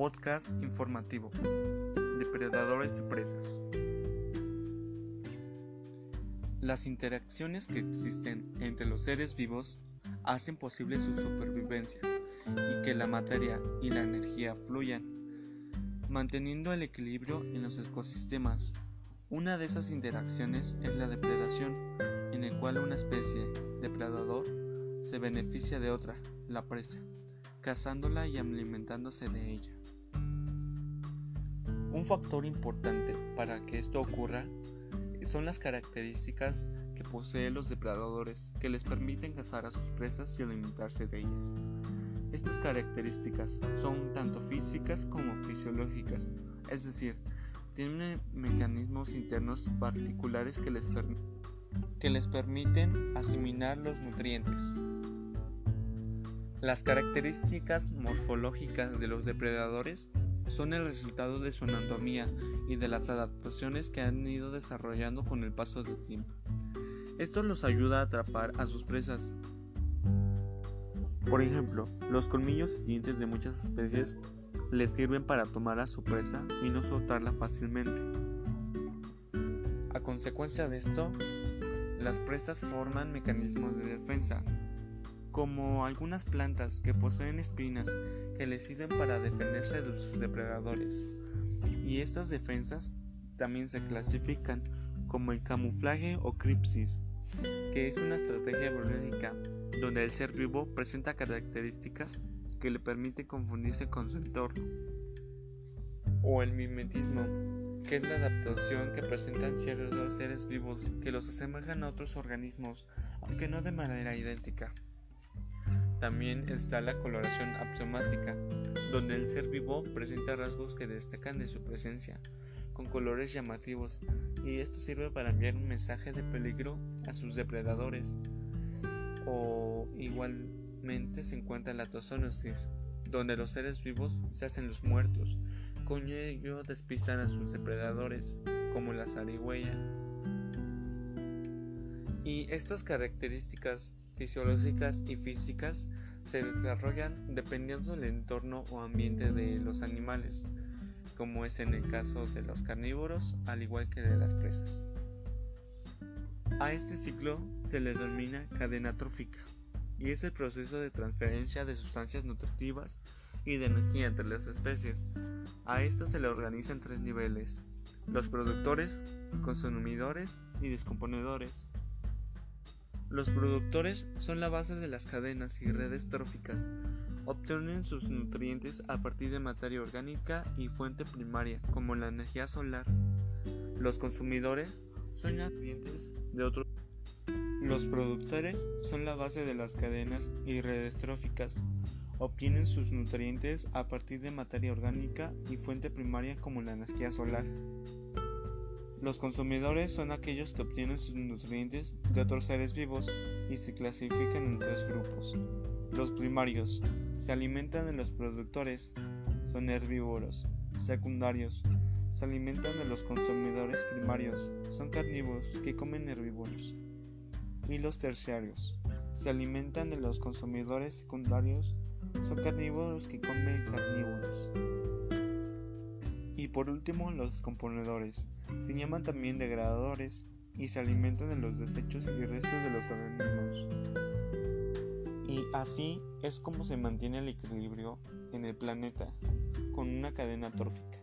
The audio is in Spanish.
podcast informativo, Depredadores y Presas. Las interacciones que existen entre los seres vivos hacen posible su supervivencia y que la materia y la energía fluyan, manteniendo el equilibrio en los ecosistemas. Una de esas interacciones es la depredación, en el cual una especie, depredador, se beneficia de otra, la presa cazándola y alimentándose de ella. Un factor importante para que esto ocurra son las características que poseen los depredadores que les permiten cazar a sus presas y alimentarse de ellas. Estas características son tanto físicas como fisiológicas, es decir, tienen mecanismos internos particulares que les, que les permiten asimilar los nutrientes. Las características morfológicas de los depredadores son el resultado de su anatomía y de las adaptaciones que han ido desarrollando con el paso del tiempo. Esto los ayuda a atrapar a sus presas. Por ejemplo, los colmillos y dientes de muchas especies les sirven para tomar a su presa y no soltarla fácilmente. A consecuencia de esto, las presas forman mecanismos de defensa como algunas plantas que poseen espinas que les sirven para defenderse de sus depredadores. Y estas defensas también se clasifican como el camuflaje o cripsis, que es una estrategia biológica donde el ser vivo presenta características que le permiten confundirse con su entorno. O el mimetismo, que es la adaptación que presentan ciertos seres vivos que los asemejan a otros organismos, aunque no de manera idéntica. También está la coloración axiomática, donde el ser vivo presenta rasgos que destacan de su presencia, con colores llamativos, y esto sirve para enviar un mensaje de peligro a sus depredadores. O igualmente se encuentra la tosónosis, donde los seres vivos se hacen los muertos, con ello despistan a sus depredadores, como la zarigüeya. Y estas características fisiológicas y físicas se desarrollan dependiendo del entorno o ambiente de los animales, como es en el caso de los carnívoros, al igual que de las presas. A este ciclo se le denomina cadena trófica y es el proceso de transferencia de sustancias nutritivas y de energía entre las especies. A esta se le organiza en tres niveles, los productores, consumidores y descomponedores. Los productores son la base de las cadenas y redes tróficas. Obtienen sus nutrientes a partir de materia orgánica y fuente primaria, como la energía solar. Los consumidores son nutrientes de otros. Los productores son la base de las cadenas y redes tróficas. Obtienen sus nutrientes a partir de materia orgánica y fuente primaria como la energía solar. Los consumidores son aquellos que obtienen sus nutrientes de otros seres vivos y se clasifican en tres grupos. Los primarios se alimentan de los productores, son herbívoros. Secundarios se alimentan de los consumidores primarios, son carnívoros que comen herbívoros. Y los terciarios se alimentan de los consumidores secundarios, son carnívoros que comen carnívoros. Por último, los componedores se llaman también degradadores y se alimentan de los desechos y restos de los organismos. Y así es como se mantiene el equilibrio en el planeta con una cadena trófica.